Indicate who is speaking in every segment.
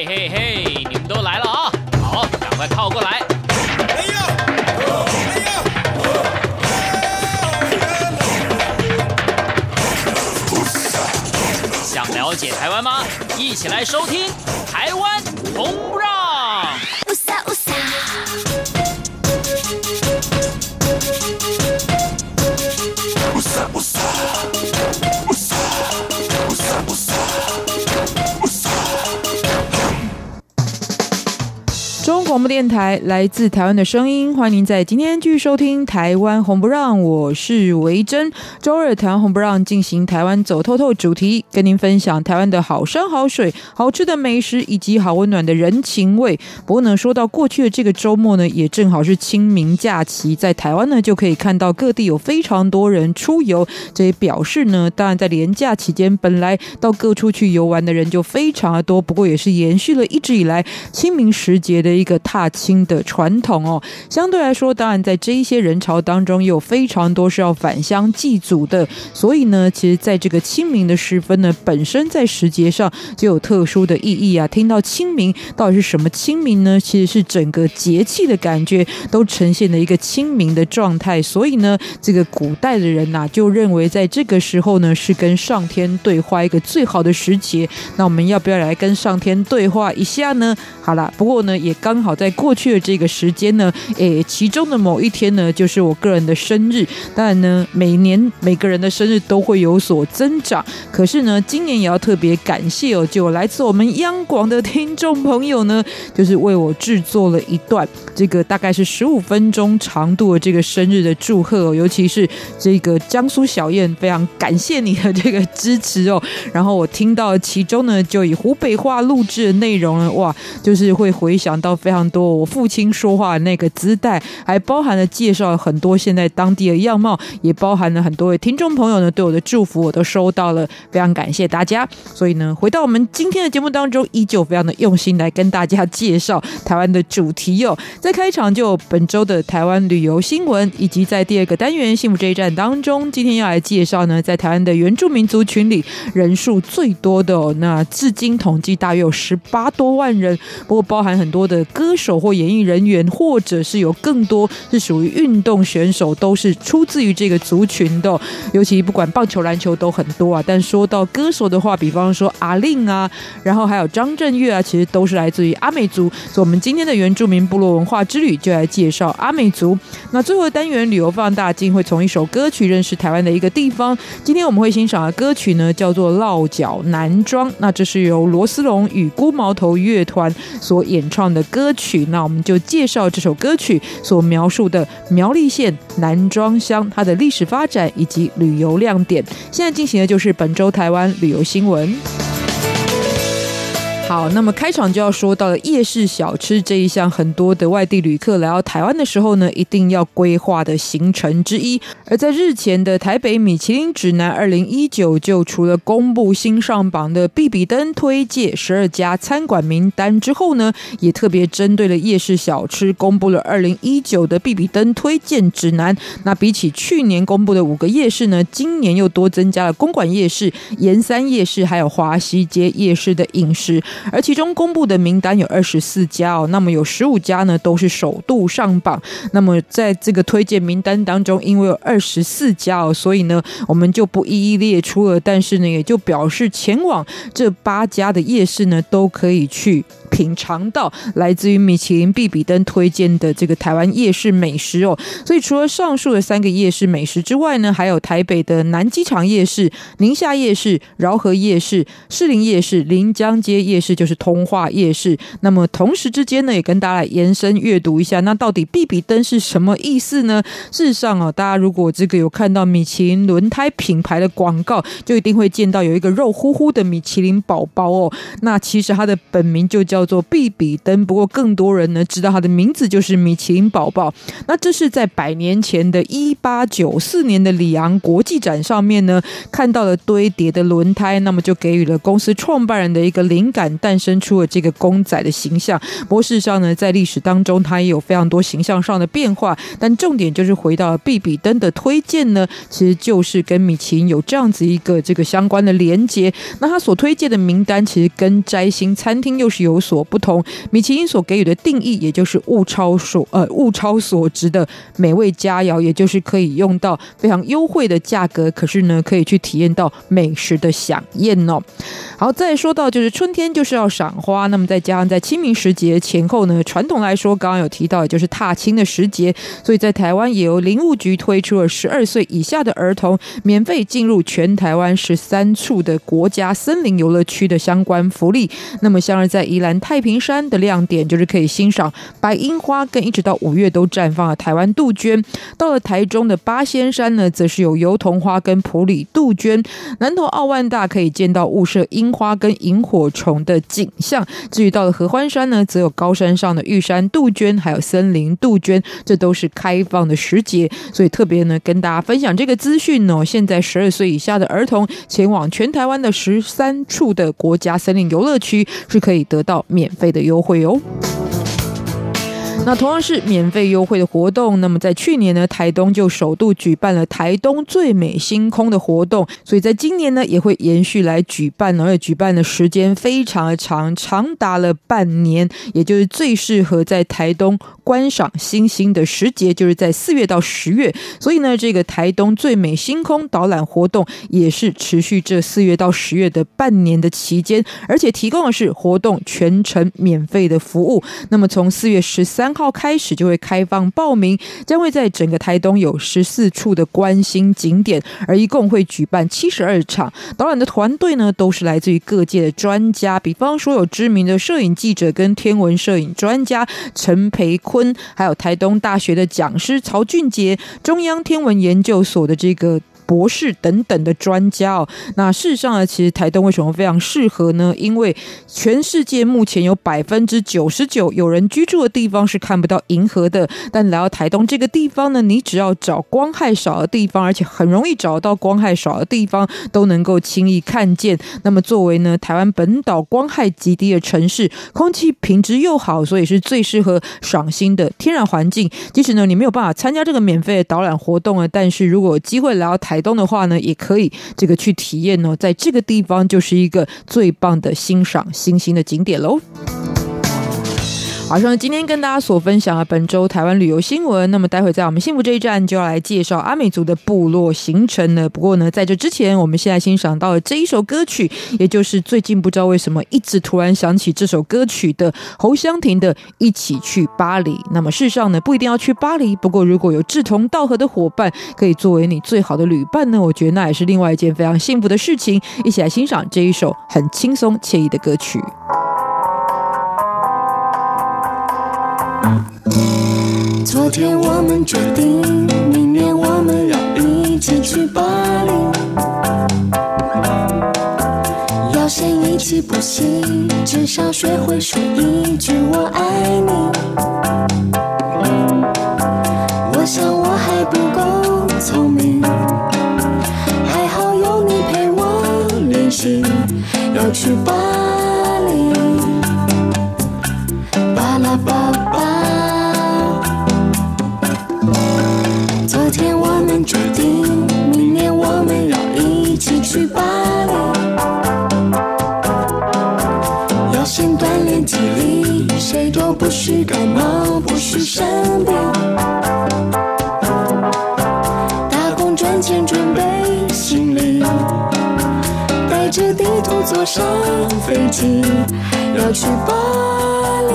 Speaker 1: 嘿嘿嘿，你们都来了啊！好，赶快靠过来。哎呦！哎呦！想了解台湾吗？一起来收听《台湾
Speaker 2: 广播电台来自台湾的声音，欢迎您在今天继续收听《台湾红不让》，我是维珍。周二台湾红不让进行台湾走透透主题，跟您分享台湾的好山好水、好吃的美食以及好温暖的人情味。不过呢，说到过去的这个周末呢，也正好是清明假期，在台湾呢就可以看到各地有非常多人出游，这也表示呢，当然在连假期间，本来到各处去游玩的人就非常的多，不过也是延续了一直以来清明时节的一个。踏青的传统哦，相对来说，当然在这一些人潮当中，有非常多是要返乡祭祖的，所以呢，其实在这个清明的时分呢，本身在时节上就有特殊的意义啊。听到清明，到底是什么清明呢？其实是整个节气的感觉都呈现了一个清明的状态，所以呢，这个古代的人呐、就认为在这个时候呢，是跟上天对话一个最好的时节。那我们要不要来跟上天对话一下呢？好了，不过呢，也刚好。好，在过去的这个时间呢，诶，其中的某一天呢，就是我个人的生日。当然呢，每年每个人的生日都会有所增长，可是呢，今年也要特别感谢哦，就来自我们央广的听众朋友呢，就是为我制作了一段这个大概是十五分钟长度的这个生日的祝贺哦，尤其是这个江苏小燕，非常感谢你的这个支持哦。然后我听到其中呢，就以湖北话录制的内容呢，哇，就是会回想到非常。多我父亲说话的那个姿态，还包含了介绍很多现在当地的样貌，也包含了很多位听众朋友呢对我的祝福，我都收到了，非常感谢大家。所以呢，回到我们今天的节目当中，依旧非常的用心来跟大家介绍台湾的主题哦。在开场就本周的台湾旅游新闻，以及在第二个单元幸福这一站当中，今天要来介绍呢，在台湾的原住民族群里人数最多的哦，那至今统计大约有十八多万人，不过包含很多的歌。手或演艺人员，或者是有更多是属于运动选手，都是出自于这个族群的。尤其不管棒球、篮球都很多啊。但说到歌手的话，比方说阿令啊，然后还有张震岳啊，其实都是来自于阿美族。所以，我们今天的原住民部落文化之旅就来介绍阿美族。那最后的单元旅游放大镜会从一首歌曲认识台湾的一个地方。今天我们会欣赏的歌曲呢，叫做《落脚男庄》。那这是由罗斯龙与孤毛头乐团所演唱的歌曲。曲，那我们就介绍这首歌曲所描述的苗栗县南庄乡它的历史发展以及旅游亮点。现在进行的就是本周台湾旅游新闻。好，那么开场就要说到了夜市小吃这一项，很多的外地旅客来到台湾的时候呢，一定要规划的行程之一。而在日前的台北米其林指南二零一九，就除了公布新上榜的必比登推介十二家餐馆名单之后呢，也特别针对了夜市小吃公布了二零一九的必比登推荐指南。那比起去年公布的五个夜市呢，今年又多增加了公馆夜市、盐山夜市，还有华西街夜市的饮食。而其中公布的名单有二十四家哦，那么有十五家呢都是首度上榜。那么在这个推荐名单当中，因为有二十四家哦，所以呢我们就不一一列出了。但是呢，也就表示前往这八家的夜市呢都可以去。品尝到来自于米其林必比登推荐的这个台湾夜市美食哦，所以除了上述的三个夜市美食之外呢，还有台北的南机场夜市、宁夏夜市、饶河夜市、士林夜市、临江街夜市，就是通化夜市。那么同时之间呢，也跟大家来延伸阅读一下，那到底必比登是什么意思呢？事实上哦，大家如果这个有看到米其林轮胎品牌的广告，就一定会见到有一个肉乎乎的米其林宝宝哦。那其实它的本名就叫。叫做比比登，不过更多人呢知道它的名字就是米其林宝宝。那这是在百年前的一八九四年的里昂国际展上面呢，看到了堆叠的轮胎，那么就给予了公司创办人的一个灵感，诞生出了这个公仔的形象。不过事实上呢，在历史当中，它也有非常多形象上的变化。但重点就是回到了比比登的推荐呢，其实就是跟米其林有这样子一个这个相关的连接。那他所推荐的名单，其实跟摘星餐厅又是有所。所不同。米其林所给予的定义，也就是物超所呃物超所值的美味佳肴，也就是可以用到非常优惠的价格，可是呢，可以去体验到美食的饗宴哦。好，再说到就是春天就是要赏花，那么再加上在清明时节前后呢，传统来说，刚刚有提到，也就是踏青的时节，所以在台湾也由林务局推出了十二岁以下的儿童免费进入全台湾十三处的国家森林游乐区的相关福利。那么像是在宜兰太平山的亮点，就是可以欣赏白樱花，跟一直到五月都绽放的台湾杜鹃。到了台中的八仙山呢，则是有油桐花跟普里杜鹃。南投奥万大可以见到雾社樱花跟萤火虫的景象。至于到了合欢山呢，则有高山上的玉山杜鹃，还有森林杜鹃，这都是开放的时节。所以特别呢，跟大家分享这个资讯哦。现在十二岁以下的儿童前往全台湾的十三处的国家森林游乐区，是可以得到免费的优惠哦。那同样是免费优惠的活动，那么在去年呢，台东就首度举办了台东最美星空的活动，所以在今年呢，也会延续来举办，而且举办的时间非常的长，长达了半年，也就是最适合在台东观赏星星的时节，就是在四月到十月。所以呢，这个台东最美星空导览活动也是持续这四月到十月的半年的期间，而且提供的是活动全程免费的服务。那么从四月十三三号开始就会开放报名，将会在整个台东有十四处的观星景点，而一共会举办七十二场。导览的团队呢，都是来自于各界的专家，比方说有知名的摄影记者跟天文摄影专家陈培坤，还有台东大学的讲师曹俊杰，中央天文研究所的这个。博士等等的专家哦，那事实上呢，其实台东为什么非常适合呢？因为全世界目前有百分之九十九有人居住的地方是看不到银河的，但来到台东这个地方呢，你只要找光害少的地方，而且很容易找到光害少的地方，都能够轻易看见。那么作为呢台湾本岛光害极低的城市，空气品质又好，所以是最适合赏星的天然环境。即使呢你没有办法参加这个免费的导览活动啊，但是如果有机会来到台东的话呢，也可以这个去体验哦，在这个地方就是一个最棒的欣赏星星的景点喽。好，像今天跟大家所分享的本周台湾旅游新闻。那么待会在我们幸福这一站就要来介绍阿美族的部落行程了。不过呢，在这之前，我们现在欣赏到了这一首歌曲，也就是最近不知道为什么一直突然想起这首歌曲的侯湘婷的《一起去巴黎》。那么事实上呢，不一定要去巴黎，不过如果有志同道合的伙伴可以作为你最好的旅伴呢，我觉得那也是另外一件非常幸福的事情。一起来欣赏这一首很轻松惬意的歌曲。
Speaker 3: 昨天我们决定，明年我们要一起去巴黎。要先一起补习，至少学会说一句我爱你。我想我还不够聪明，还好有你陪我练习，要去巴黎。巴拉巴决定明年我们要一起去巴黎，要先锻炼体力，谁都不许感冒，不许生病。打工赚钱准备行李，带着地图坐上飞机，要去巴黎。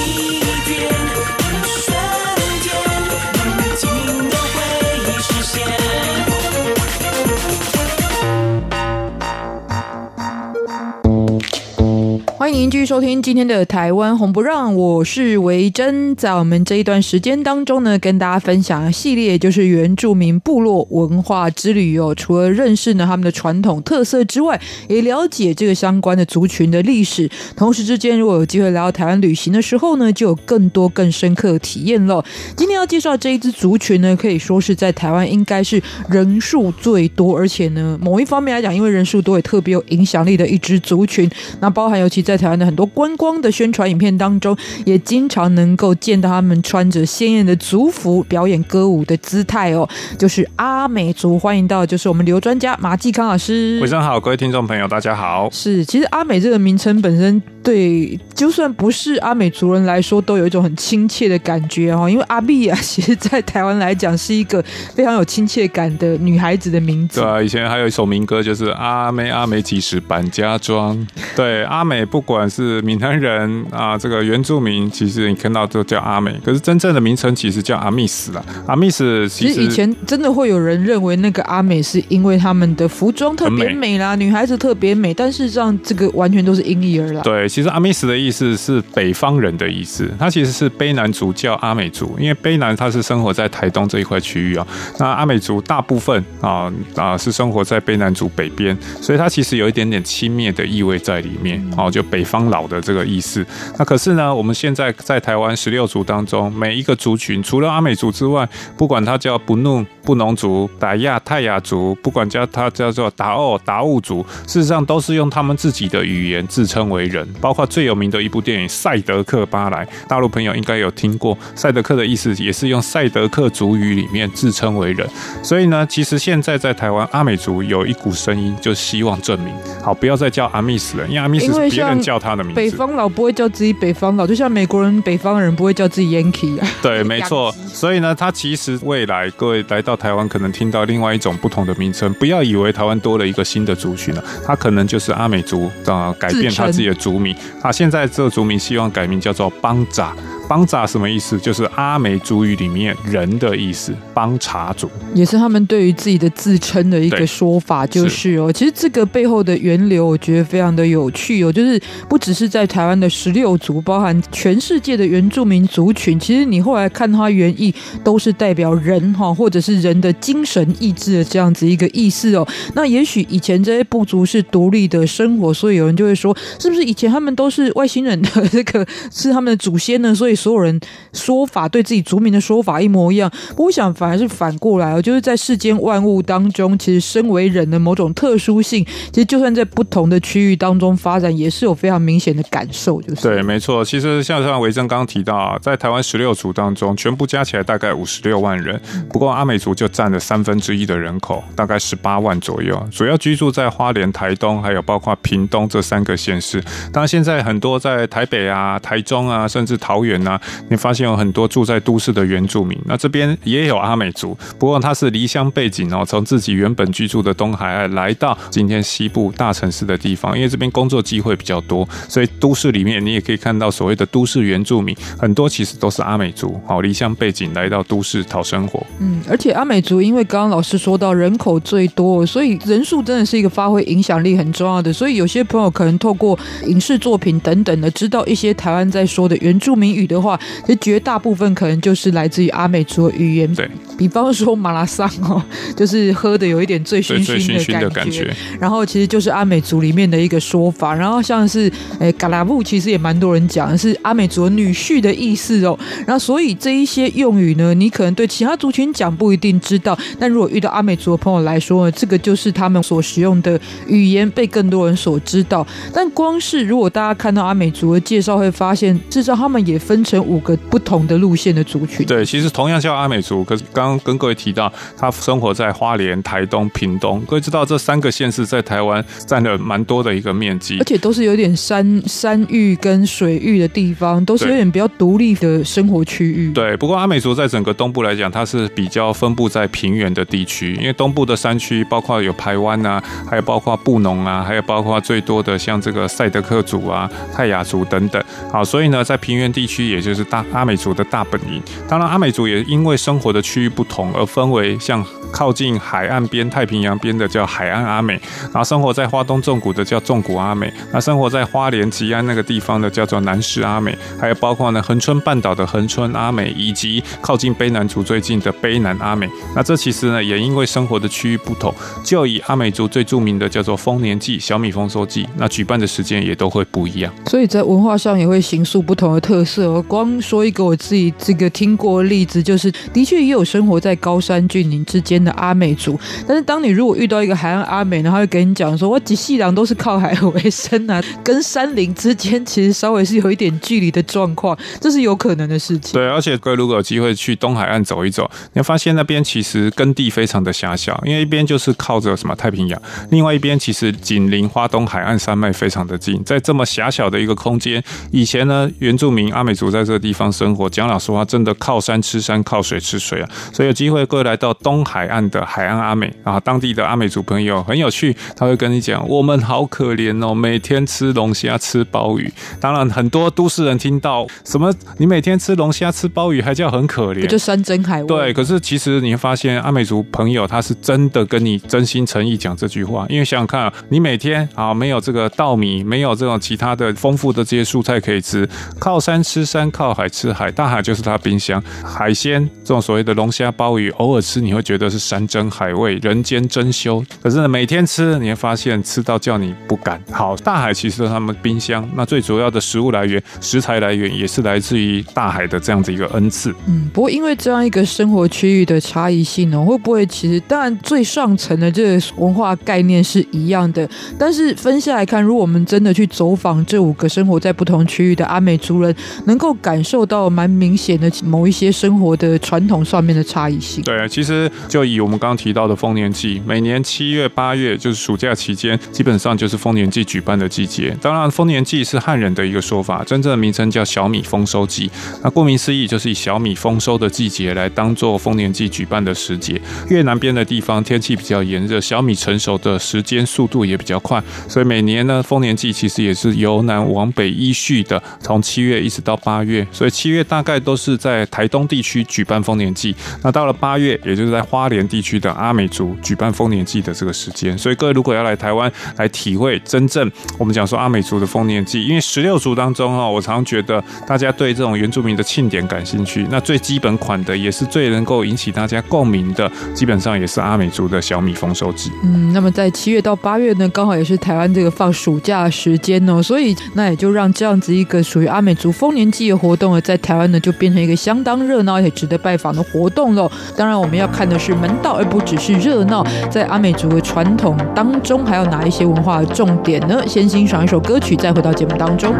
Speaker 2: 迎继续收听今天的台湾红不让，我是维珍。在我们这一段时间当中呢，跟大家分享系列就是原住民部落文化之旅哦。除了认识呢他们的传统特色之外，也了解这个相关的族群的历史。同时之间，如果有机会来到台湾旅行的时候呢，就有更多更深刻的体验了。今天要介绍这一支族群呢，可以说是在台湾应该是人数最多，而且呢，某一方面来讲，因为人数多也特别有影响力的一支族群。那包含尤其在台湾的很多观光的宣传影片当中，也经常能够见到他们穿着鲜艳的族服表演歌舞的姿态哦，就是阿美族。欢迎到就是我们旅游专家马继康老师。
Speaker 4: 晚上好，各位听众朋友，大家好。
Speaker 2: 是，其实阿美这个名称本身对就算不是阿美族人来说，都有一种很亲切的感觉哦。因为阿碧啊，其实在台湾来讲是一个非常有亲切感的女孩子的名字。
Speaker 4: 对啊，以前还有一首民歌，就是阿美阿美几时搬家庄。对，阿美不。管是闽南人啊，这个原住民，其实你看到都叫阿美，可是真正的名称其实叫阿密斯啦。阿密斯其
Speaker 2: 实，以前真的会有人认为那个阿美是因为他们的服装特别美啦，美女孩子特别美，但事实上这个完全都是因意而来。
Speaker 4: 对，其实阿密斯的意思是北方人的意思，它其实是卑南族叫阿美族，因为卑南它是生活在台东这一块区域啊。那阿美族大部分啊啊是生活在卑南族北边，所以它其实有一点点轻蔑的意味在里面哦，就北方老的这个意思。那可是呢，我们现在在台湾十六族当中，每一个族群除了阿美族之外，不管它叫布农、布农族、达亚、泰雅族，不管叫它叫做达奥、达悟族，事实上都是用他们自己的语言自称为人。包括最有名的一部电影《赛德克巴莱》，大陆朋友应该有听过。赛德克的意思也是用赛德克族语里面自称为人。所以呢，其实现在在台湾阿美族有一股声音，就希望证明，好，不要再叫阿密斯了，因为阿密斯是别人叫他的名字。
Speaker 2: 北方佬不会叫自己北方佬，就像美国人北方人不会叫自己 Yankee 啊。
Speaker 4: 对，没错。所以呢，他其实未来各位来到台湾，可能听到另外一种不同的名称，不要以为台湾多了一个新的族群了，他可能就是阿美族啊，改变他自己的族名。他现在这个族名希望改名叫做邦扎。邦扎什么意思？就是阿美族语里面“人”的意思。邦查族
Speaker 2: 也是他们对于自己的自称的一个说法，就是哦。其实这个背后的源流，我觉得非常的有趣哦。就是不只是在台湾的十六族，包含全世界的原住民族群，其实你后来看它原意，都是代表人哈，或者是人的精神意志的这样子一个意思哦。那也许以前这些部族是独立的生活，所以有人就会说，是不是以前他们都是外星人的这个是他们的祖先呢？所以。所有人说法对自己族民的说法一模一样，我想反而是反过来哦，就是在世间万物当中，其实身为人的某种特殊性，其实就算在不同的区域当中发展，也是有非常明显的感受。就是
Speaker 4: 对，没错。其实像像维珍刚刚提到啊，在台湾十六族当中，全部加起来大概五十六万人，不过阿美族就占了三分之一的人口，大概十八万左右，主要居住在花莲、台东，还有包括屏东这三个县市。当然，现在很多在台北啊、台中啊，甚至桃园啊。你发现有很多住在都市的原住民，那这边也有阿美族，不过他是离乡背景哦，从自己原本居住的东海岸来到今天西部大城市的地方，因为这边工作机会比较多，所以都市里面你也可以看到所谓的都市原住民，很多其实都是阿美族，好离乡背景来到都市讨生活。
Speaker 2: 嗯，而且阿美族因为刚刚老师说到人口最多，所以人数真的是一个发挥影响力很重要的，所以有些朋友可能透过影视作品等等的，知道一些台湾在说的原住民语的话。其实绝大部分可能就是来自于阿美族的语言，
Speaker 4: 对，
Speaker 2: 比方说马拉桑哦，就是喝的有一点醉醺醺的感觉，然后其实就是阿美族里面的一个说法，然后像是诶嘎拉布，其实也蛮多人讲是阿美族女婿的意思哦，然后所以这一些用语呢，你可能对其他族群讲不一定知道，但如果遇到阿美族的朋友来说呢，这个就是他们所使用的语言，被更多人所知道。但光是如果大家看到阿美族的介绍，会发现至少他们也分成五个。不同的路线的族群，
Speaker 4: 对，其实同样叫阿美族，可是刚刚跟各位提到，他生活在花莲、台东、屏东，各位知道这三个县市在台湾占了蛮多的一个面积，
Speaker 2: 而且都是有点山山域跟水域的地方，都是有点比较独立的生活区域。
Speaker 4: 对，不过阿美族在整个东部来讲，它是比较分布在平原的地区，因为东部的山区包括有排湾啊，还有包括布农啊，还有包括最多的像这个赛德克族啊、泰雅族等等。好，所以呢，在平原地区，也就是大。阿美族的大本营，当然阿美族也因为生活的区域不同而分为像。靠近海岸边、太平洋边的叫海岸阿美，然后生活在花东纵谷的叫纵谷阿美，那生活在花莲吉安那个地方的叫做南势阿美，还有包括呢恒春半岛的恒春阿美，以及靠近卑南族最近的卑南阿美。那这其实呢也因为生活的区域不同，就以阿美族最著名的叫做丰年祭、小米丰收祭，那举办的时间也都会不一样。
Speaker 2: 所以在文化上也会形塑不同的特色哦。我光说一个我自己这个听过的例子，就是的确也有生活在高山峻岭之间的阿美族，但是当你如果遇到一个海岸阿美，然后会跟你讲说，我几细郎都是靠海为生啊，跟山林之间其实稍微是有一点距离的状况，这是有可能的事情。
Speaker 4: 对，而且各位如果有机会去东海岸走一走，你会发现那边其实耕地非常的狭小，因为一边就是靠着什么太平洋，另外一边其实紧邻花东海岸山脉非常的近，在这么狭小的一个空间，以前呢原住民阿美族在这个地方生活，讲老实话，真的靠山吃山，靠水吃水啊。所以有机会各位来到东海岸的海岸阿美啊，当地的阿美族朋友很有趣，他会跟你讲，我们好可怜哦，每天吃龙虾，吃鲍鱼。当然，很多都市人听到什么你每天吃龙虾、吃鲍鱼，还叫很可怜，
Speaker 2: 不就山珍海味？
Speaker 4: 对，可是其实你会发现，阿美族朋友他是真的跟你真心诚意讲这句话，因为想想看啊，你每天啊没有这个稻米，没有这种其他的丰富的这些蔬菜可以吃，靠山吃山，靠海吃海，大海就是他冰箱，海鲜这种所谓的龙虾、鲍鱼，偶尔吃你会觉得是山珍海味，人间珍馐，可是呢，每天吃你会发现吃到叫你不敢。好，大海其实是他们冰箱，那最主要的食物来源、食材来源也是来自于大海的这样子一个恩赐。
Speaker 2: 嗯，不过因为这样一个生活区域的差异性呢，会不会其实当然最上层的这个文化概念是一样的，但是分下来看，如果我们真的去走访这五个生活在不同区域的阿美族人，能够感受到蛮明显的某一些生活的传统上面的差异性。
Speaker 4: 对，其实就以我们刚刚提到的丰年祭，每年七月、八月就是暑假期间，基本上就是丰年祭举办的季节。当然，丰年祭是汉人的一个说法，真正的名称叫小米丰收季。那顾名思义，就是以小米丰收的季节来当做丰年祭举办的时节。越南边的地方天气比较炎热，小米成熟的时间速度也比较快，所以每年呢，丰年祭其实也是由南往北依序的，从七月一直到八月。所以七月大概都是在台东地区举办丰年祭，那到了八月，也就是在花莲地区的阿美族举办丰年祭的这个时间。所以各位如果要来台湾来体会真正我们讲说阿美族的丰年祭，因为十六族当中哈，我常觉得大家对这种原住民的庆典感兴趣，那最基本款的也是最能够引起大家共鸣的，基本上也是阿美族的小米丰收季。
Speaker 2: 嗯，那么在七月到八月呢，刚好也是台湾这个放暑假的时间哦，所以那也就让这样子一个属于阿美族丰年祭活动呢，在台湾呢就变成一个相当热闹也值得拜访的活动喽。当然，我们要看的是门道，而不只是热闹。在阿美族的传统当中，还有哪一些文化的重点呢？先欣赏一首歌曲，再回到节目当中。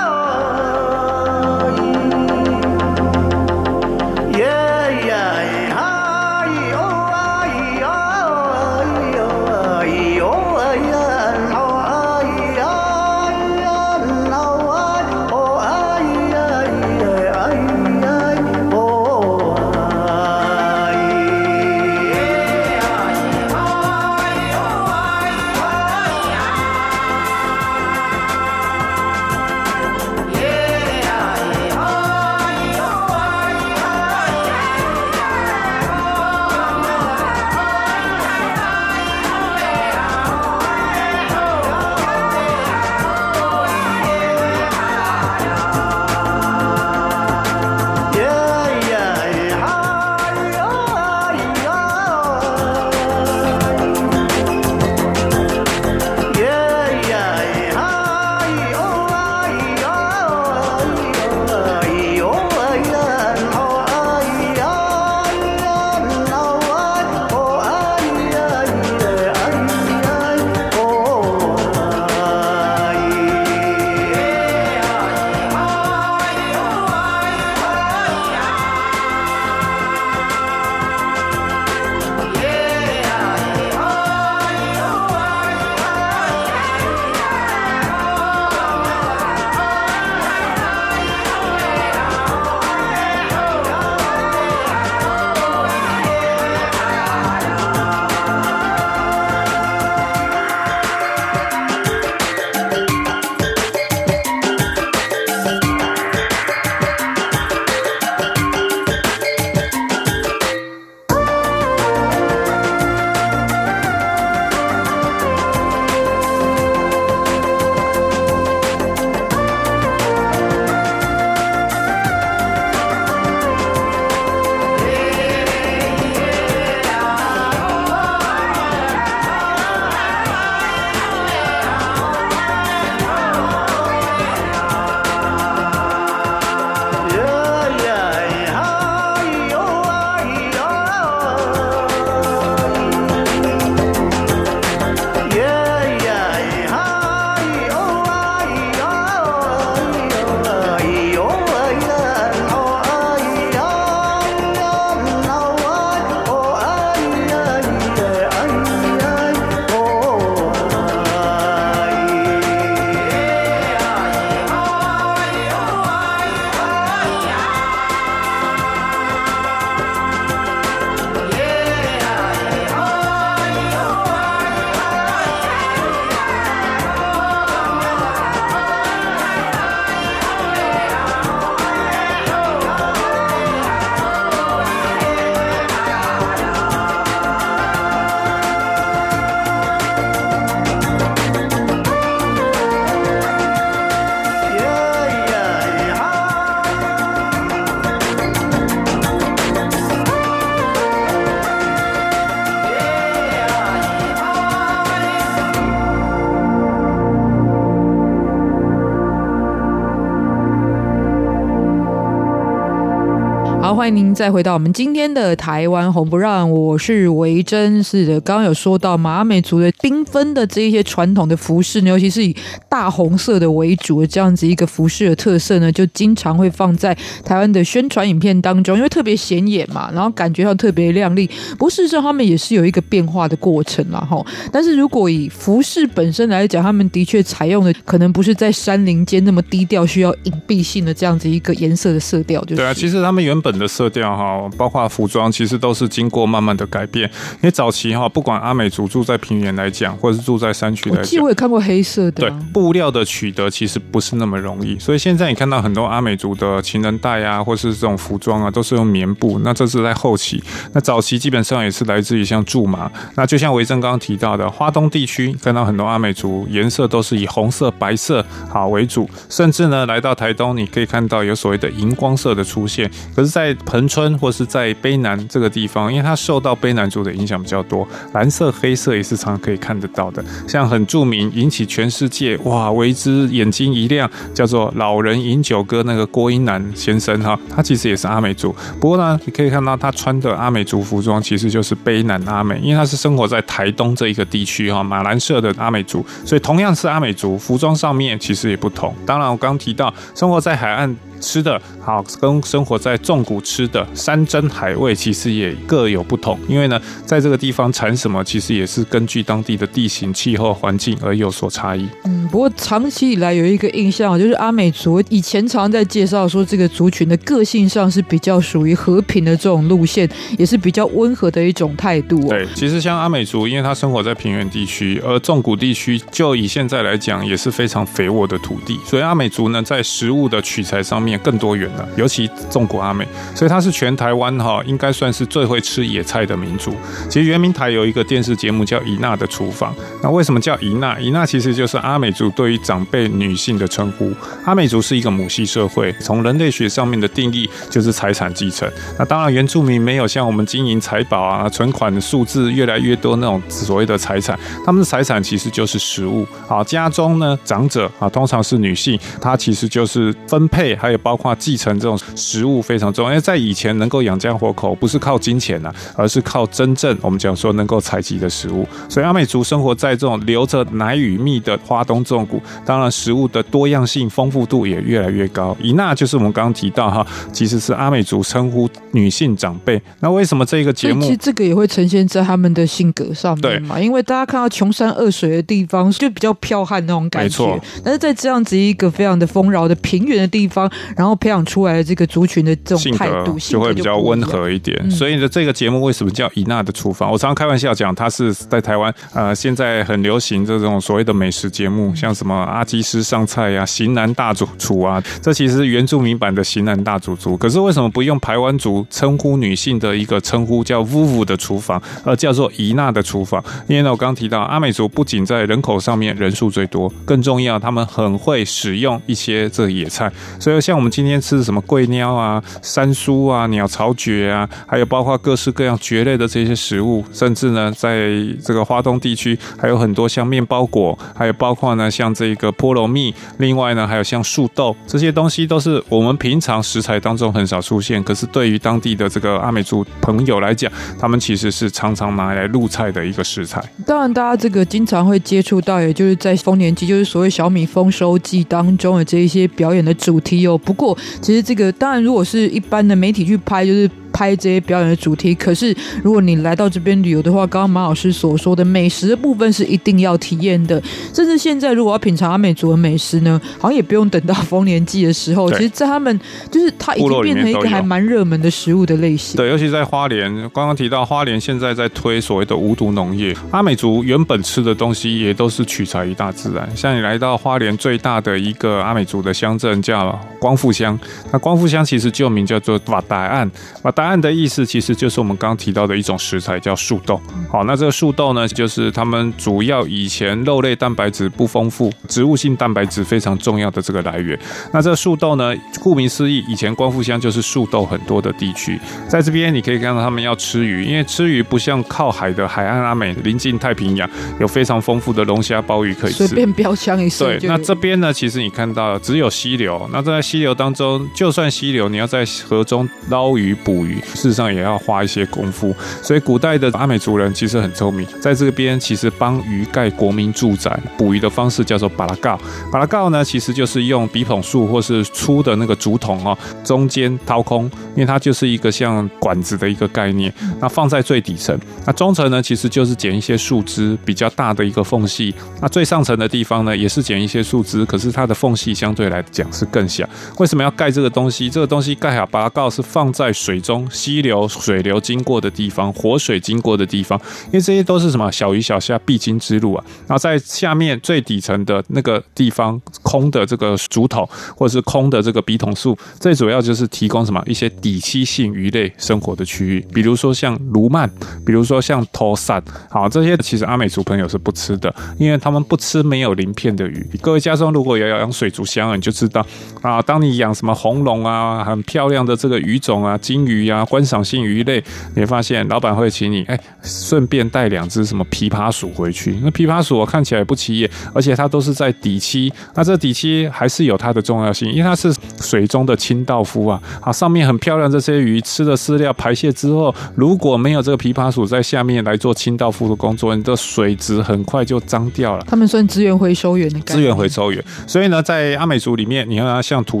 Speaker 2: 欢迎您再回到我们今天的台湾红不让，我是维珍。是的，刚刚有说到阿美族的缤纷的这一些传统的服饰呢，尤其是以大红色的为主的这样子一个服饰的特色呢，就经常会放在台湾的宣传影片当中，因为特别显眼嘛，然后感觉上特别亮丽。不过事实上，他们也是有一个变化的过程啦，哈。但是如果以服饰本身来讲，他们的确采用的可能不是在山林间那么低调、需要隐蔽性的这样子一个颜色的色调，就是。
Speaker 4: 对啊，其实他们原本的色调哈，包括服装，其实都是经过慢慢的改变。因为早期哈，不管阿美族住在平原来讲，或者是住在山区来讲，
Speaker 2: 我记得我也看过黑色的。
Speaker 4: 对，布料的取得其实不是那么容易，所以现在你看到很多阿美族的情人带啊，或是这种服装啊，都是用棉布。那这是在后期，那早期基本上也是来自于像苎麻。那就像维珍刚刚提到的，花东地区看到很多阿美族颜色都是以红色、白色好为主，甚至呢来到台东，你可以看到有所谓的荧光色的出现。可是，在恒春或是在卑南这个地方，因为它受到卑南族的影响比较多，蓝色、黑色也是常常可以看得到的。像很著名，引起全世界哇为之眼睛一亮，叫做“老人饮酒歌”那个郭英男先生哈，他其实也是阿美族。不过呢，你可以看到他穿的阿美族服装，其实就是卑南阿美，因为他是生活在台东这一个地区哈，马兰社的阿美族，所以同样是阿美族，服装上面其实也不同。当然，我刚提到生活在海岸。吃的好跟生活在纵谷吃的山珍海味其实也各有不同，因为呢，在这个地方产什么，其实也是根据当地的地形、气候环境而有所差异。
Speaker 2: 嗯，不过长期以来有一个印象，就是阿美族以前常在介绍说，这个族群的个性上是比较属于和平的这种路线，也是比较温和的一种态度哦。
Speaker 4: 对，其实像阿美族，因为他生活在平原地区，而纵谷地区就以现在来讲也是非常肥沃的土地，所以阿美族呢，在食物的取材上面。面更多元了，尤其纵谷阿美，所以它是全台湾哈，应该算是最会吃野菜的民族。其实原民台有一个电视节目叫《伊娜的厨房》，那为什么叫伊娜？伊娜其实就是阿美族对于长辈女性的称呼。阿美族是一个母系社会，从人类学上面的定义就是财产继承。那当然原住民没有像我们金银财宝啊、存款的数字越来越多那种所谓的财产，他们的财产其实就是食物。好，家中呢长者啊，通常是女性，她其实就是分配还有。包括继承这种食物非常重要，因为在以前能够养家活口不是靠金钱呐，而是靠真正我们讲说能够采集的食物。所以阿美族生活在这种流着奶与蜜的花东纵谷，当然食物的多样性丰富度也越来越高。伊娜就是我们刚刚提到哈，其实是阿美族称呼女性长辈。那为什么这个节目？
Speaker 2: 其实这个也会呈现在他们的性格上面嘛，因为大家看到穷山恶水的地方就比较剽悍那种感觉。但是在这样子一个非常的丰饶的平原的地方。然后培养出来的这个族群的这种态度
Speaker 4: 性格就会比较温和一点，嗯、所以呢，这个节目为什么叫伊娜的厨房？我常常开玩笑讲，它是在台湾呃，现在很流行这种所谓的美食节目，像什么阿基师上菜呀、啊、型男大主厨啊，这其实是原住民版的型男大主厨。可是为什么不用台湾族称呼女性的一个称呼叫 “vuvu” 的厨房，而叫做伊娜的厨房？因为呢，我刚刚提到阿美族不仅在人口上面人数最多，更重要，他们很会使用一些这野菜，所以像我们今天。吃的什么贵鸟啊、山苏啊、鸟巢蕨啊，还有包括各式各样蕨类的这些食物，甚至呢，在这个花东地区还有很多像面包果，还有包括呢像这个菠萝蜜，另外呢还有像树豆这些东西，都是我们平常食材当中很少出现，可是对于当地的这个阿美族朋友来讲，他们其实是常常拿来入菜的一个食材。
Speaker 2: 当然，大家这个经常会接触到，也就是在丰年祭，就是所谓小米丰收季当中的这一些表演的主题有。不过，其实这个当然，如果是一般的媒体去拍，就是。拍这些表演的主题，可是如果你来到这边旅游的话，刚刚马老师所说的美食的部分是一定要体验的。甚至现在如果要品尝阿美族的美食呢，好像也不用等到丰年祭的时候。其实，在他们就是它已经变成一个还蛮热门的食物的类型。
Speaker 4: 对，尤其在花莲，刚刚提到花莲现在在推所谓的无毒农业，阿美族原本吃的东西也都是取材于大自然。像你来到花莲最大的一个阿美族的乡镇叫光复乡，那光复乡其实旧名叫做瓦达岸，瓦达。岸的意思其实就是我们刚刚提到的一种食材，叫树豆。好，那这个树豆呢，就是他们主要以前肉类蛋白质不丰富，植物性蛋白质非常重要的这个来源。那这个树豆呢，顾名思义，以前光复乡就是树豆很多的地区。在这边你可以看到他们要吃鱼，因为吃鱼不像靠海的海岸阿美临近太平洋，有非常丰富的龙虾鲍鱼可以吃。
Speaker 2: 随便标枪一声。
Speaker 4: 对，那这边呢，其实你看到只有溪流，那在溪流流当中，就算溪流，你要在河中捞鱼捕鱼，事实上也要花一些功夫。所以古代的阿美族人其实很聪明，在这边其实帮鱼盖国民住宅，捕鱼的方式叫做巴拉告。巴拉告呢，其实就是用笔筒树或是粗的那个竹筒哦，中间掏空，因为它就是一个像管子的一个概念。那放在最底层，那中层呢，其实就是剪一些树枝比较大的一个缝隙。那最上层的地方呢，也是剪一些树枝，可是它的缝隙相对来讲是更小。为什么要盖这个东西？这个东西盖好，巴拉告是放在水中，溪流水流经过的地方，活水经过的地方，因为这些都是什么小鱼小虾必经之路啊。然后在下面最底层的那个地方，空的这个竹筒或者是空的这个笔筒树，最主要就是提供什么一些底栖性鱼类生活的区域，比如说像鲈鳗，比如说像托萨，好，这些其实阿美族朋友是不吃的，因为他们不吃没有鳞片的鱼。各位家中如果有养水族箱，你就知道啊，当你养什么红龙啊，很漂亮的这个鱼种啊，金鱼啊，观赏性鱼类，你会发现老板会请你哎，顺便带两只什么琵琶鼠回去。那琵琶鼠我看起来不起眼，而且它都是在底栖，那这底栖还是有它的重要性，因为它是水中的清道夫啊。好，上面很漂亮这些鱼吃了饲料排泄之后，如果没有这个琵琶鼠在下面来做清道夫的工作，你的水质很快就脏掉了。
Speaker 2: 他们算资源回收员的
Speaker 4: 资源回收员，所以呢，在阿美族里面，你看它像土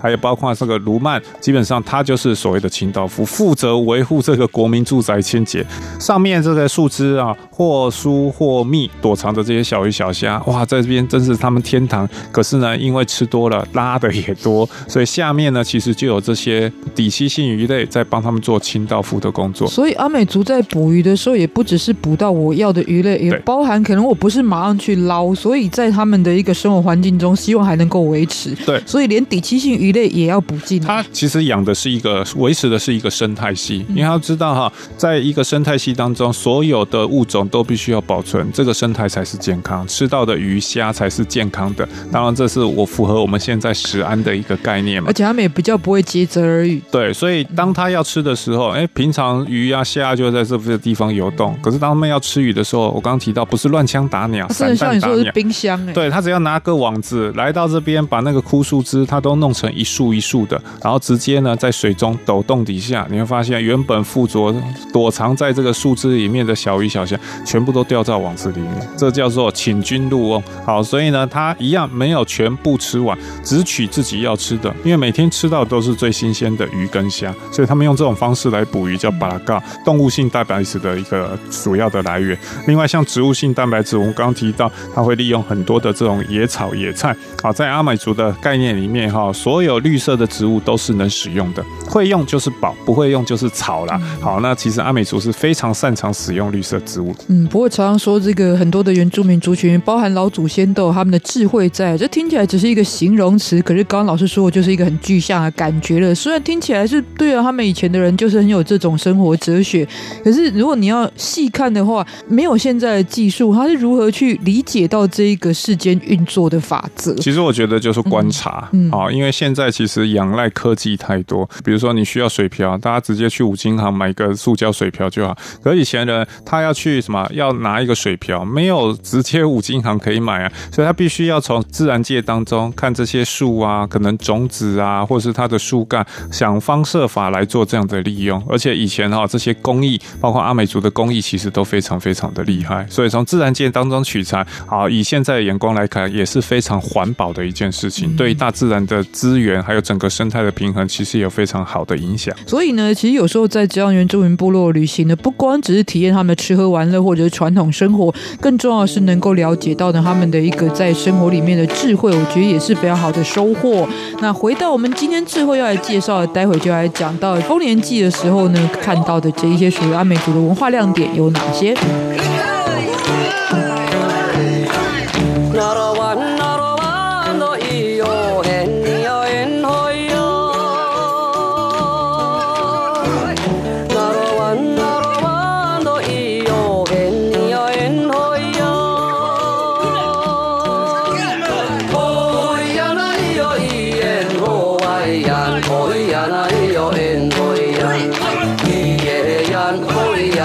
Speaker 4: 还有包括这个卢曼，基本上他就是所谓的清道夫，负责维护这个国民住宅清洁。上面这个树枝啊，或疏或密躲藏着这些小鱼小虾，哇，在这边真是他们天堂。可是呢，因为吃多了，拉的也多，所以下面呢，其实就有这些底栖性鱼类在帮他们做清道夫的工作。
Speaker 2: 所以阿美族在捕鱼的时候，也不只是捕到我要的鱼类，也包含可能我不是马上去捞，所以在他们的一个生活环境中，希望还能够维持。
Speaker 4: 对，
Speaker 2: 所以连底栖性鱼类也要补进来。
Speaker 4: 他其实养的是一个维持的是一个生态系，因为他知道哈，在一个生态系当中，所有的物种都必须要保存，这个生态才是健康，吃到的鱼虾才是健康的。当然，这是我符合我们现在食安的一个概念嘛。
Speaker 2: 而且他们也比较不会竭泽而渔。
Speaker 4: 对，所以当他要吃的时候，哎，平常鱼啊虾就在这个地方游动。可是当他们要吃鱼的时候，我刚刚提到不是乱枪打鸟，散弹打鸟。像你说的是
Speaker 2: 冰箱哎。
Speaker 4: 对，他只要拿个网子来到这边，把那个枯树枝，它都弄成一束一束的，然后直接呢在水中抖动底下，你会发现原本附着躲藏在这个树枝里面的小鱼小虾，全部都掉到网子里面。这叫做请君入瓮。好，所以呢，它一样没有全部吃完，只取自己要吃的，因为每天吃到的都是最新鲜的鱼跟虾，所以他们用这种方式来捕鱼，叫巴拉嘎，动物性蛋白质的一个主要的来源。另外，像植物性蛋白质，我们刚刚提到，它会利用很多的这种野草野菜。好，在阿美族的概念里面，哈，所有绿色的植物都是能使用的，会用就是宝，不会用就是草啦。好，那其实阿美族是非常擅长使用绿色植物。
Speaker 2: 嗯，不过常常说这个很多的原住民族群，包含老祖先都有他们的智慧在，这听起来只是一个形容词，可是刚刚老师说的就是一个很具象的感觉了。虽然听起来是对啊，他们以前的人就是很有这种生活哲学，可是如果你要细看的话，没有现在的技术，他是如何去理解到这一个世间运作的法则？
Speaker 4: 其实我觉得就是观察，嗯，啊，因为现在其实仰赖科技太多，比如说你需要水瓢，大家直接去五金行买个塑胶水瓢就好。可以前呢，他要去什么？要拿一个水瓢，没有直接五金行可以买啊，所以他必须要从自然界当中看这些树啊，可能种子啊，或是它的树干，想方设法来做这样的利用。而且以前哈，这些工艺，包括阿美族的工艺，其实都非常非常的厉害。所以从自然界当中取材，好，以现在的眼光来看，也是非常环保的一件事情，对大自然的资源还有整个生态的平衡，其实有非常好的影响。
Speaker 2: 所以呢，其实有时候在这样原住民部落旅行呢，不光只是体验他们的吃喝玩乐或者是传统生活，更重要的是能够了解到呢他们的一个在生活里面的智慧，我觉得也是非常好的收获。那回到我们今天智慧要来介绍的，待会就来讲到丰年祭的时候呢，看到的这一些属于阿美族的文化亮点有哪些？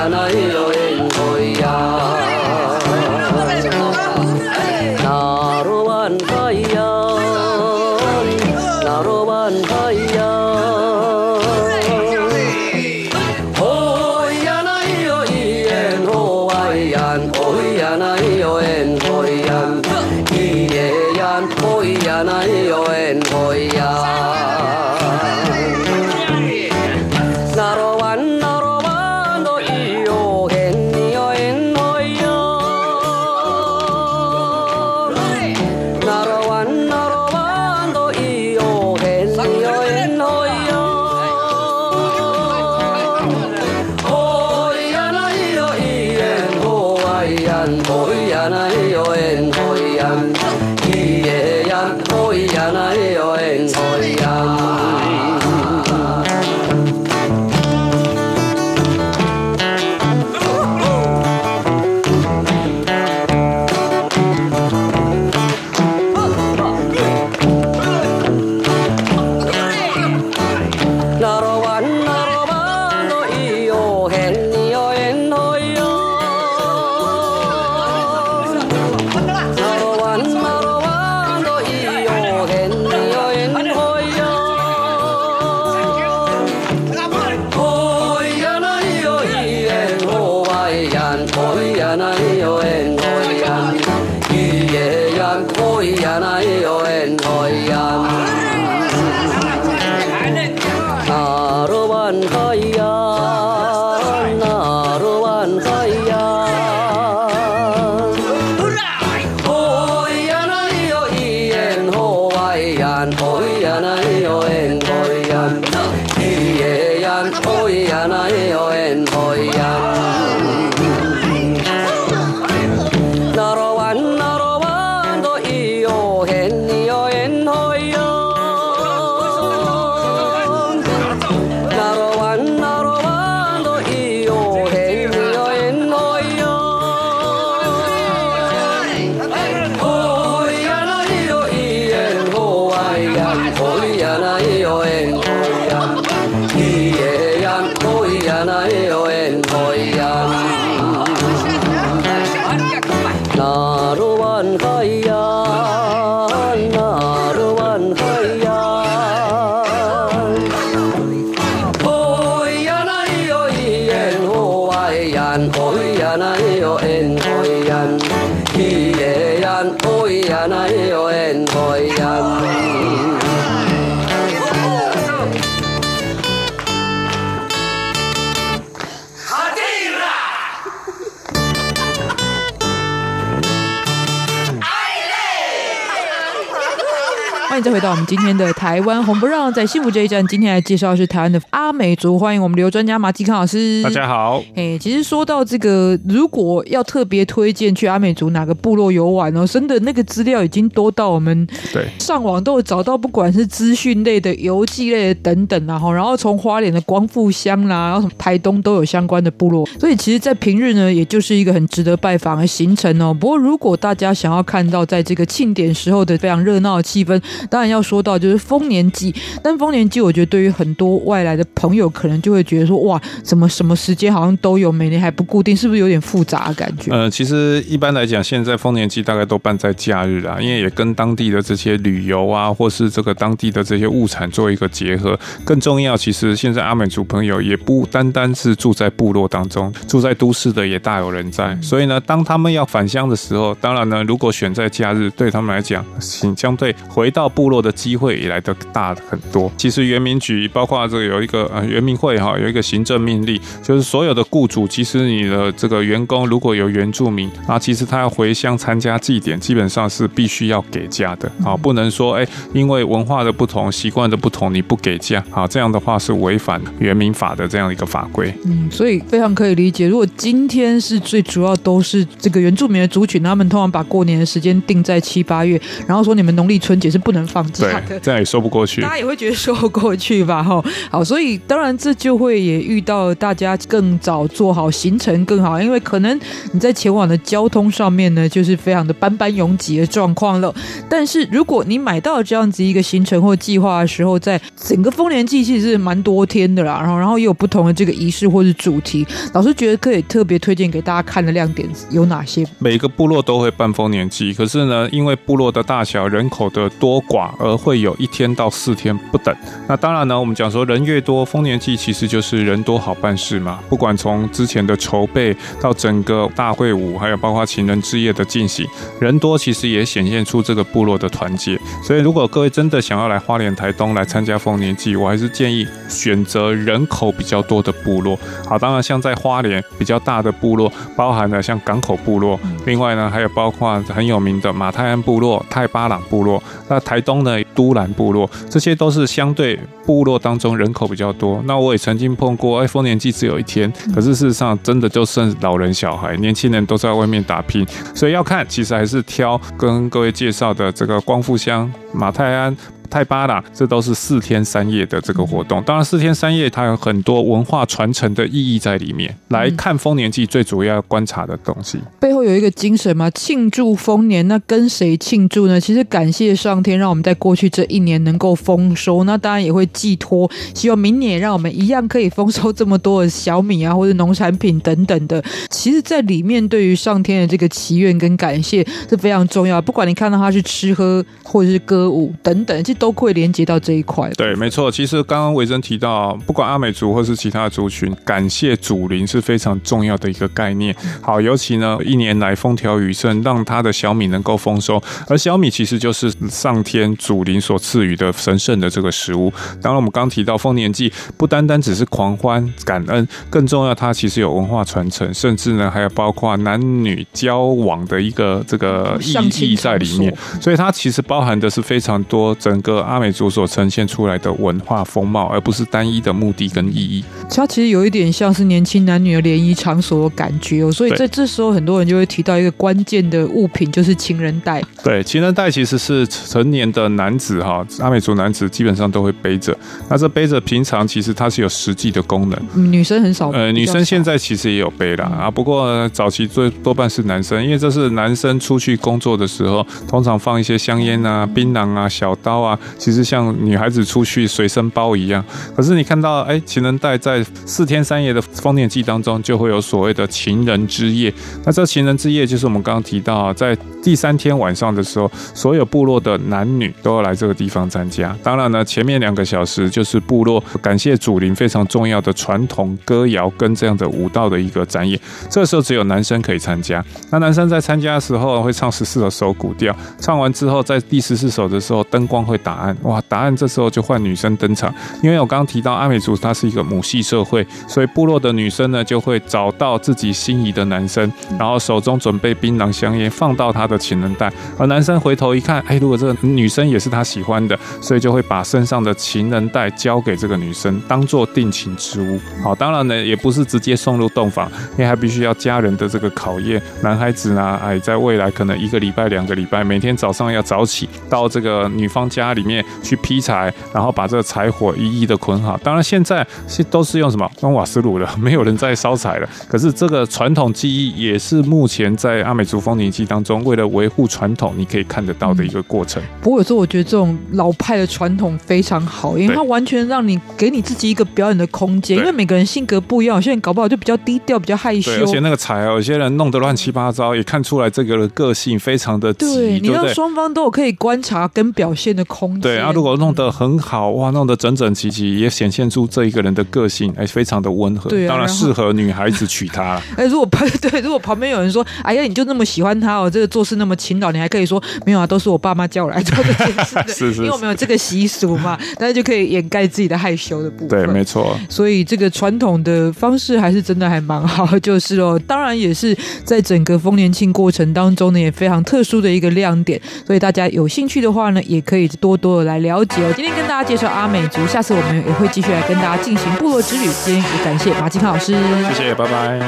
Speaker 5: yanayım 欢迎再回到我们今天的台湾红不让，在幸福这一站，今天来介绍的是台湾的阿美族。欢迎我们旅游专家马继康老师。
Speaker 4: 大家好。
Speaker 5: 哎，其实说到这个，如果要特别推荐去阿美族哪个部落游玩哦，真的那个资料已经多到我们对上网都有找到，不管是资讯类的、游记类的等等，然后然后从花莲的光复乡啦，然后从台东都有相关的部落，所以其实，在平日呢，也就是一个很值得拜访的行程哦。不过，如果大家想要看到在这个庆典时候的非常热闹的气氛，当然要说到就是丰年祭，但丰年祭我觉得对于很多外来的朋友，可能就会觉得说哇，怎么什么时间好像都有，每年还不固定，是不是有点复杂的感觉？
Speaker 4: 呃，其实一般来讲，现在丰年祭大概都办在假日啊，因为也跟当地的这些旅游啊，或是这个当地的这些物产做一个结合。更重要，其实现在阿美族朋友也不单单是住在部落当中，住在都市的也大有人在。所以呢，当他们要返乡的时候，当然呢，如果选在假日，对他们来讲，请相对回到部落的。机会也来得大很多。其实原民局包括这个有一个呃原民会哈，有一个行政命令，就是所有的雇主，其实你的这个员工如果有原住民那，其实他要回乡参加祭典，基本上是必须要给假的啊，不能说哎，因为文化的不同、习惯的不同，你不给假啊，这样的话是违反原民法的这样一个法规。
Speaker 5: 嗯，所以非常可以理解。如果今天是最主要都是这个原住民的族群，他们通常把过年的时间定在七八月，然后说你们农历春节是不能放假。
Speaker 4: 对，这样也说不过去，
Speaker 5: 大家也会觉得说不过去吧？哈，好，所以当然这就会也遇到大家更早做好行程更好，因为可能你在前往的交通上面呢，就是非常的斑斑拥挤的状况了。但是如果你买到这样子一个行程或计划的时候，在整个丰年祭其实是蛮多天的啦，然后然后也有不同的这个仪式或是主题，老师觉得可以特别推荐给大家看的亮点有哪些？
Speaker 4: 每个部落都会办丰年祭，可是呢，因为部落的大小、人口的多寡。寡，而会有一天到四天不等。那当然呢，我们讲说人越多，丰年祭其实就是人多好办事嘛。不管从之前的筹备到整个大会舞，还有包括情人之夜的进行，人多其实也显现出这个部落的团结。所以，如果各位真的想要来花莲、台东来参加丰年祭，我还是建议选择人口比较多的部落。好，当然像在花莲比较大的部落，包含了像港口部落，另外呢还有包括很有名的马太安部落、泰巴朗部落。那台东呢，night. 都兰部落，这些都是相对部落当中人口比较多。那我也曾经碰过，哎，丰年祭只有一天，可是事实上真的就剩老人、小孩、年轻人都在外面打拼，所以要看，其实还是挑跟各位介绍的这个光复乡、马泰安。泰巴啦，这都是四天三夜的这个活动。当然，四天三夜它有很多文化传承的意义在里面。来看丰年祭，最主要要观察的东西，
Speaker 2: 背后有一个精神嘛，庆祝丰年。那跟谁庆祝呢？其实感谢上天，让我们在过去这一年能够丰收。那当然也会寄托，希望明年让我们一样可以丰收这么多的小米啊，或者农产品等等的。其实，在里面对于上天的这个祈愿跟感谢是非常重要。不管你看到他是吃喝，或者是歌舞等等，其实都会连接到这一块。
Speaker 4: 对，没错。其实刚刚维珍提到，不管阿美族或是其他族群，感谢祖灵是非常重要的一个概念。好，尤其呢，一年来风调雨顺，让他的小米能够丰收。而小米其实就是上天祖灵所赐予的神圣的这个食物。当然，我们刚提到丰年祭，不单单只是狂欢感恩，更重要，它其实有文化传承，甚至呢，还有包括男女交往的一个这个意义在里面。所以它其实包含的是非常多整个。阿美族所呈现出来的文化风貌，而不是单一的目的跟意义。
Speaker 2: 它其实有一点像是年轻男女的联谊场所的感觉哦，所以在这时候，很多人就会提到一个关键的物品，就是情人带。
Speaker 4: 对，情人带其实是成年的男子哈，阿美族男子基本上都会背着。那这背着平常其实它是有实际的功能，
Speaker 2: 女生很少。
Speaker 4: 呃，女生现在其实也有背啦啊，不过早期最多半是男生，因为这是男生出去工作的时候，通常放一些香烟啊、槟榔啊、小刀啊。其实像女孩子出去随身包一样，可是你看到哎，情人带在四天三夜的丰年祭当中，就会有所谓的情人之夜。那这情人之夜就是我们刚刚提到啊，在第三天晚上的时候，所有部落的男女都要来这个地方参加。当然呢，前面两个小时就是部落感谢祖灵非常重要的传统歌谣跟这样的舞蹈的一个展演。这时候只有男生可以参加。那男生在参加的时候会唱十四首古调，唱完之后在第十四首的时候灯光会打暗。哇！答案这时候就换女生登场，因为我刚刚提到阿美族它是一个母系社会，所以部落的女生呢就会找到自己心仪的男生，然后手中准备槟榔香烟放到他的情人带，而男生回头一看，哎，如果这个女生也是他喜欢的，所以就会把身上的情人带交给这个女生，当做定情之物。好，当然呢也不是直接送入洞房，因为还必须要家人的这个考验。男孩子呢，哎，在未来可能一个礼拜、两个礼拜，每天早上要早起到这个女方家里面。去劈柴，然后把这个柴火一一的捆好。当然，现在是都是用什么用瓦斯炉了，没有人在烧柴了。可是这个传统技艺也是目前在阿美族丰年祭当中，为了维护传统，你可以看得到的一个过程。
Speaker 2: 不过有时候我觉得这种老派的传统非常好，因为它完全让你给你自己一个表演的空间。因为每个人性格不一样，有些人搞不好就比较低调，比较害羞。
Speaker 4: 而且那个彩哦，有些人弄得乱七八糟，也看出来这个的个性非常的急。对，
Speaker 2: 你让双方都有可以观察跟表现的空间。
Speaker 4: 对啊，如果弄得很好哇，弄得整整齐齐，也显现出这一个人的个性，哎，非常的温和。对啊，当然适合女孩子娶她。
Speaker 2: 哎，如果旁对，如果旁边有人说，哎呀，你就那么喜欢他哦，这个做事那么勤劳，你还可以说没有啊，都是我爸妈叫我来做这件事的。是，是是，因为我们有这个习俗嘛，大家就可以掩盖自己的害羞的部分。
Speaker 4: 对，没错。
Speaker 2: 所以这个传统的方式还是真的还蛮好，就是哦，当然也是在整个丰年庆过程当中呢，也非常特殊的一个亮点。所以大家有兴趣的话呢，也可以多多的来了解哦。今天跟大家介绍阿美族，下次我们也会继续来跟大家进行部落之旅。今天也感谢马金康老师，
Speaker 4: 谢谢，拜拜。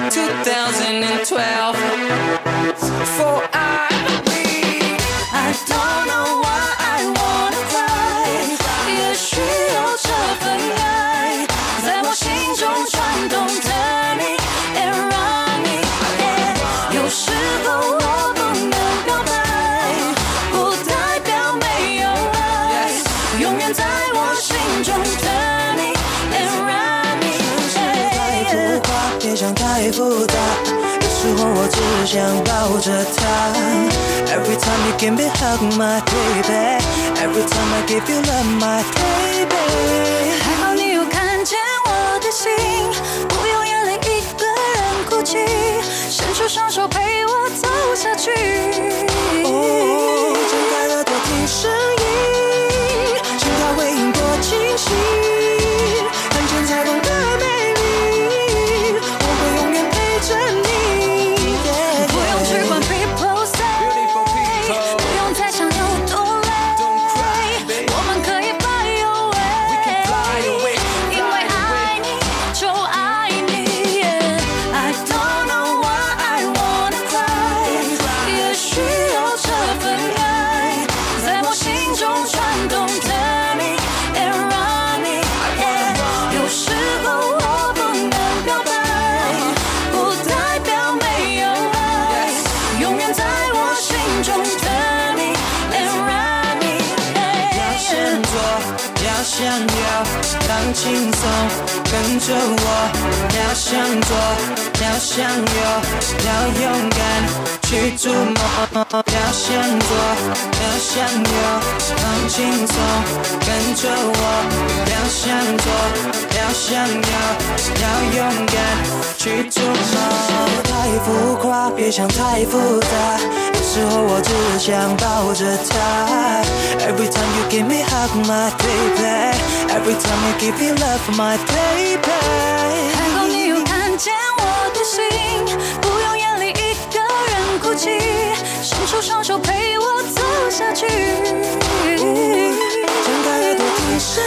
Speaker 6: 想抱着她。Every time you give me hug, my baby. Every time I give you love, my baby.
Speaker 7: 还好你有看见我的心，不用眼泪一个人哭泣，伸出双手陪我走下去。
Speaker 6: 着我，要向左，要向右，要勇敢去触摸。要向左，要向右，放轻松跟着我，要向左，要向右，要勇敢去触摸。太浮夸，别想太复杂，有时候我只想抱着她。Every time you give me hug, my baby，Every time you give me love, my baby。
Speaker 7: 还好你有看见我的心，不用眼泪一个人哭泣，伸出双手陪我走下去。
Speaker 6: 张开耳朵听声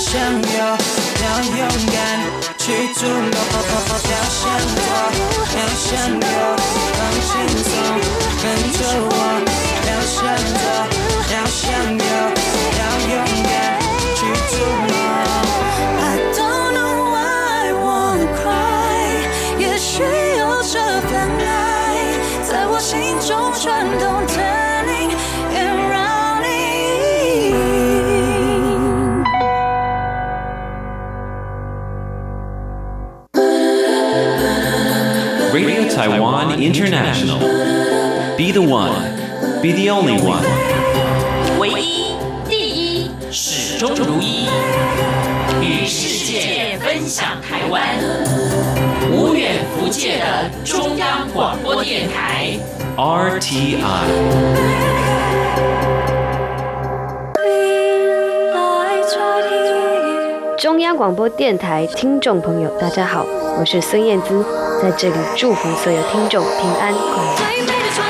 Speaker 6: 要向右，要勇敢去触摸。要向左，要向右，
Speaker 8: Be the one. Be the only one.
Speaker 9: 唯一，第一，始终如一。与世界分享台湾，无远弗届的中央广播电台。
Speaker 8: RTI。
Speaker 10: 中央广播电台听众朋友，大家好，我是孙燕姿。在这里祝福所有听众平安快乐。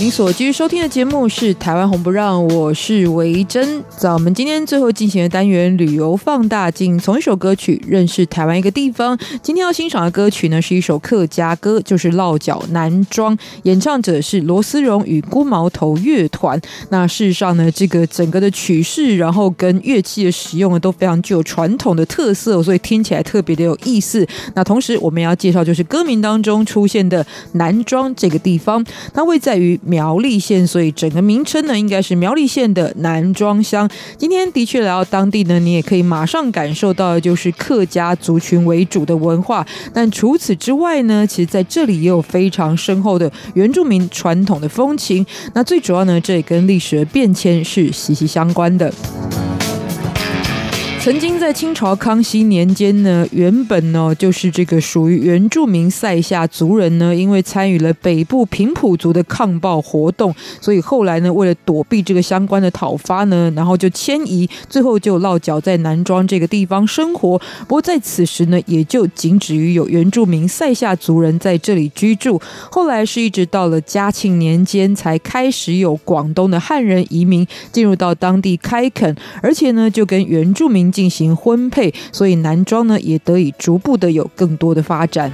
Speaker 2: 您所继续收听的节目是《台湾红不让》，我是维珍。在我们今天最后进行的单元“旅游放大镜”，从一首歌曲认识台湾一个地方。今天要欣赏的歌曲呢，是一首客家歌，就是《落脚男庄》，演唱者是罗思荣与孤毛头乐团。那事实上呢，这个整个的曲式，然后跟乐器的使用呢，都非常具有传统的特色，所以听起来特别的有意思。那同时，我们要介绍就是歌名当中出现的男庄这个地方，它位在于。苗栗县，所以整个名称呢，应该是苗栗县的南庄乡。今天的确来到当地呢，你也可以马上感受到的就是客家族群为主的文化。但除此之外呢，其实在这里也有非常深厚的原住民传统的风情。那最主要呢，这也跟历史的变迁是息息相关的。曾经在清朝康熙年间呢，原本呢就是这个属于原住民塞夏族人呢，因为参与了北部平埔族的抗暴活动，所以后来呢，为了躲避这个相关的讨伐呢，然后就迁移，最后就落脚在南庄这个地方生活。不过在此时呢，也就仅止于有原住民塞夏族人在这里居住。后来是一直到了嘉庆年间，才开始有广东的汉人移民进入到当地开垦，而且呢，就跟原住民。进行婚配，所以男装呢也得以逐步的有更多的发展。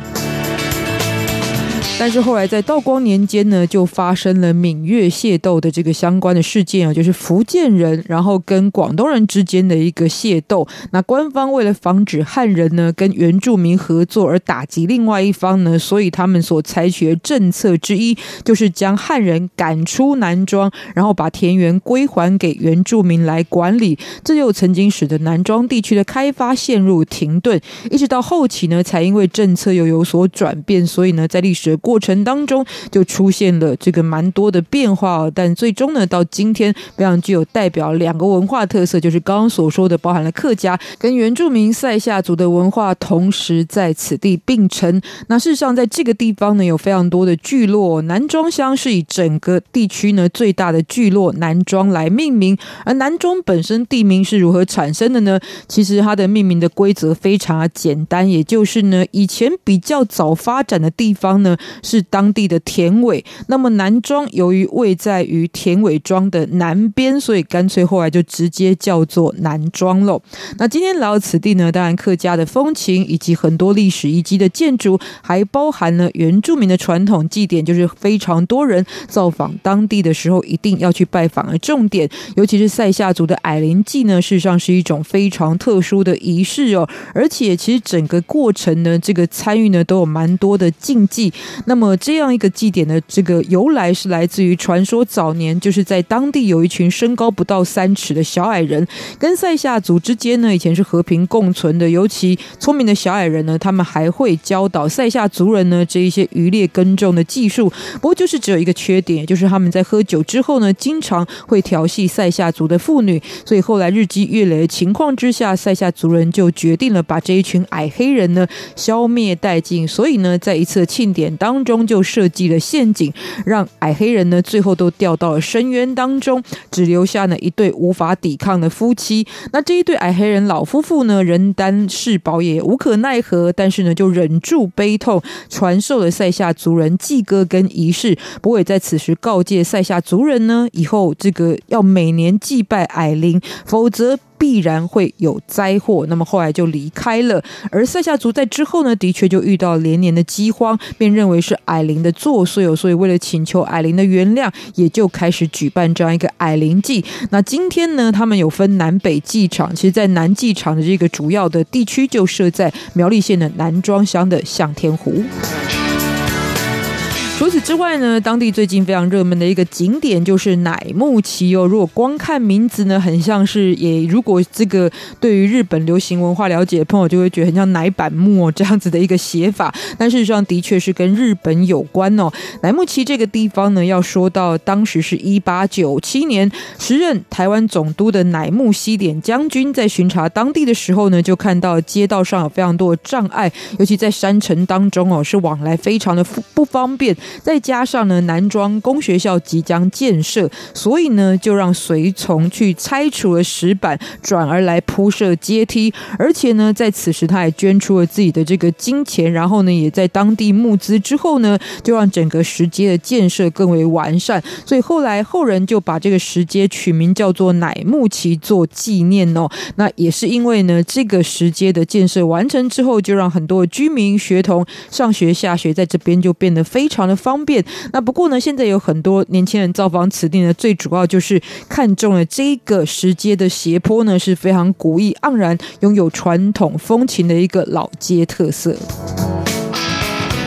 Speaker 2: 但是后来在道光年间呢，就发生了闽粤械斗的这个相关的事件啊，就是福建人然后跟广东人之间的一个械斗。那官方为了防止汉人呢跟原住民合作而打击另外一方呢，所以他们所采取的政策之一就是将汉人赶出南庄，然后把田园归还给原住民来管理。这就曾经使得南庄地区的开发陷入停顿，一直到后期呢，才因为政策又有所转变，所以呢，在历史过程当中就出现了这个蛮多的变化，但最终呢，到今天非常具有代表两个文化特色，就是刚刚所说的包含了客家跟原住民赛夏族的文化同时在此地并存。那事实上，在这个地方呢，有非常多的聚落，南庄乡是以整个地区呢最大的聚落南庄来命名。而南庄本身地名是如何产生的呢？其实它的命名的规则非常简单，也就是呢，以前比较早发展的地方呢。是当地的田尾，那么南庄由于位在于田尾庄的南边，所以干脆后来就直接叫做南庄喽。那今天来到此地呢，当然客家的风情以及很多历史遗迹的建筑，还包含了原住民的传统祭典，就是非常多人造访当地的时候一定要去拜访的重点。尤其是赛夏族的矮灵祭呢，事实上是一种非常特殊的仪式哦，而且其实整个过程呢，这个参与呢都有蛮多的禁忌。那么这样一个祭典的这个由来是来自于传说，早年就是在当地有一群身高不到三尺的小矮人，跟塞夏族之间呢以前是和平共存的。尤其聪明的小矮人呢，他们还会教导塞夏族人呢这一些渔猎耕种的技术。不过就是只有一个缺点，就是他们在喝酒之后呢，经常会调戏塞夏族的妇女。所以后来日积月累的情况之下，塞夏族人就决定了把这一群矮黑人呢消灭殆尽。所以呢，在一次庆典当中就设计了陷阱，让矮黑人呢最后都掉到了深渊当中，只留下了一对无法抵抗的夫妻。那这一对矮黑人老夫妇呢，人单势薄也无可奈何，但是呢就忍住悲痛，传授了塞夏族人祭歌跟仪式。不过也在此时告诫塞夏族人呢，以后这个要每年祭拜矮灵，否则。必然会有灾祸，那么后来就离开了。而塞夏族在之后呢，的确就遇到连年的饥荒，便认为是矮灵的作祟，所以为了请求矮灵的原谅，也就开始举办这样一个矮灵祭。那今天呢，他们有分南北祭场，其实，在南祭场的这个主要的地区就设在苗栗县的南庄乡的向天湖。除此之外呢，当地最近非常热门的一个景点就是乃木崎哦。如果光看名字呢，很像是也如果这个对于日本流行文化了解的朋友就会觉得很像乃板木哦这样子的一个写法，但事实上的确是跟日本有关哦。乃木崎这个地方呢，要说到当时是一八九七年，时任台湾总督的乃木希典将军在巡查当地的时候呢，就看到街道上有非常多的障碍，尤其在山城当中哦，是往来非常的不方便。再加上呢南庄工学校即将建设，所以呢就让随从去拆除了石板，转而来铺设阶梯。而且呢在此时他也捐出了自己的这个金钱，然后呢也在当地募资之后呢，就让整个石阶的建设更为完善。所以后来后人就把这个石阶取名叫做乃木崎做纪念哦。那也是因为呢这个石阶的建设完成之后，就让很多居民学童上学下学在这边就变得非常的方便。那不过呢，现在有很多年轻人造访此地呢，最主要就是看中了这个石阶的斜坡呢，是非常古意盎然、拥有传统风情的一个老街特色。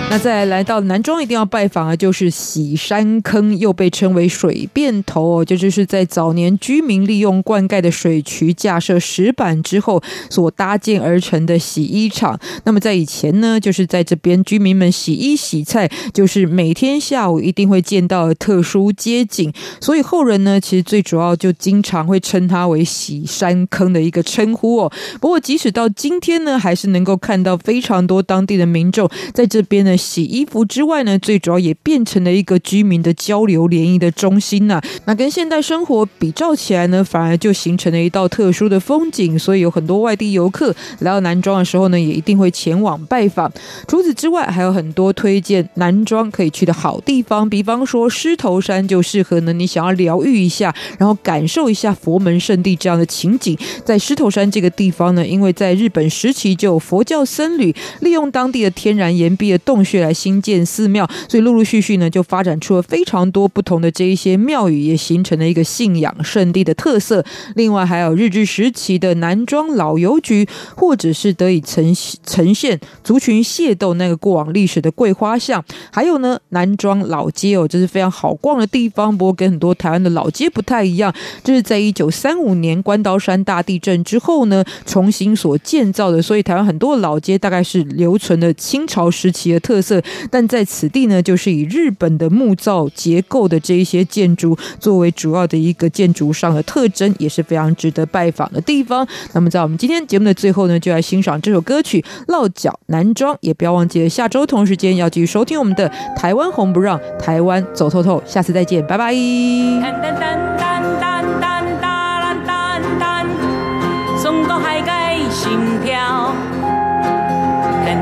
Speaker 2: 那再来到南庄，一定要拜访的就是洗山坑，又被称为水便头哦，这就是在早年居民利用灌溉的水渠架设石板之后所搭建而成的洗衣厂。那么在以前呢，就是在这边居民们洗衣洗菜，就是每天下午一定会见到特殊街景。所以后人呢，其实最主要就经常会称它为洗山坑的一个称呼哦。不过即使到今天呢，还是能够看到非常多当地的民众在这边呢。洗衣服之外呢，最主要也变成了一个居民的交流联谊的中心呐、那跟现代生活比照起来呢，反而就形成了一道特殊的风景。所以有很多外地游客来到南庄的时候呢，也一定会前往拜访。除此之外，还有很多推荐南庄可以去的好地方，比方说狮头山就适合呢，你想要疗愈一下，然后感受一下佛门圣地这样的情景。在狮头山这个地方呢，因为在日本时期就有佛教僧侣利用当地的天然岩壁的洞。穴来兴建寺庙，所以陆陆续续呢就发展出了非常多不同的这一些庙宇，也形成了一个信仰圣地的特色。另外还有日治时期的南庄老邮局，或者是得以呈呈现族群械斗那个过往历史的桂花巷，还有呢南庄老街哦，这是非常好逛的地方。不过跟很多台湾的老街不太一样，这是在一九三五年关刀山大地震之后呢重新所建造的，所以台湾很多老街大概是留存了清朝时期的特。特色，但在此地呢，就是以日本的木造结构的这一些建筑作为主要的一个建筑上的特征，也是非常值得拜访的地方。那么，在我们今天节目的最后呢，就来欣赏这首歌曲《落脚男装》，也不要忘记了下周同时间要继续收听我们的《台湾红不让》，台湾走透透，下次再见，拜拜。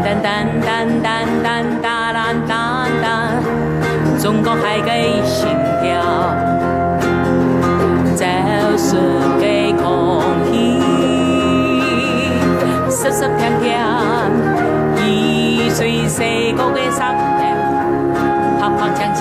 Speaker 11: 噔噔噔噔噔哒啦哒哒，中国海的心跳，就是个空气，湿湿甜甜，一岁岁过个三年，啪啪
Speaker 12: 锵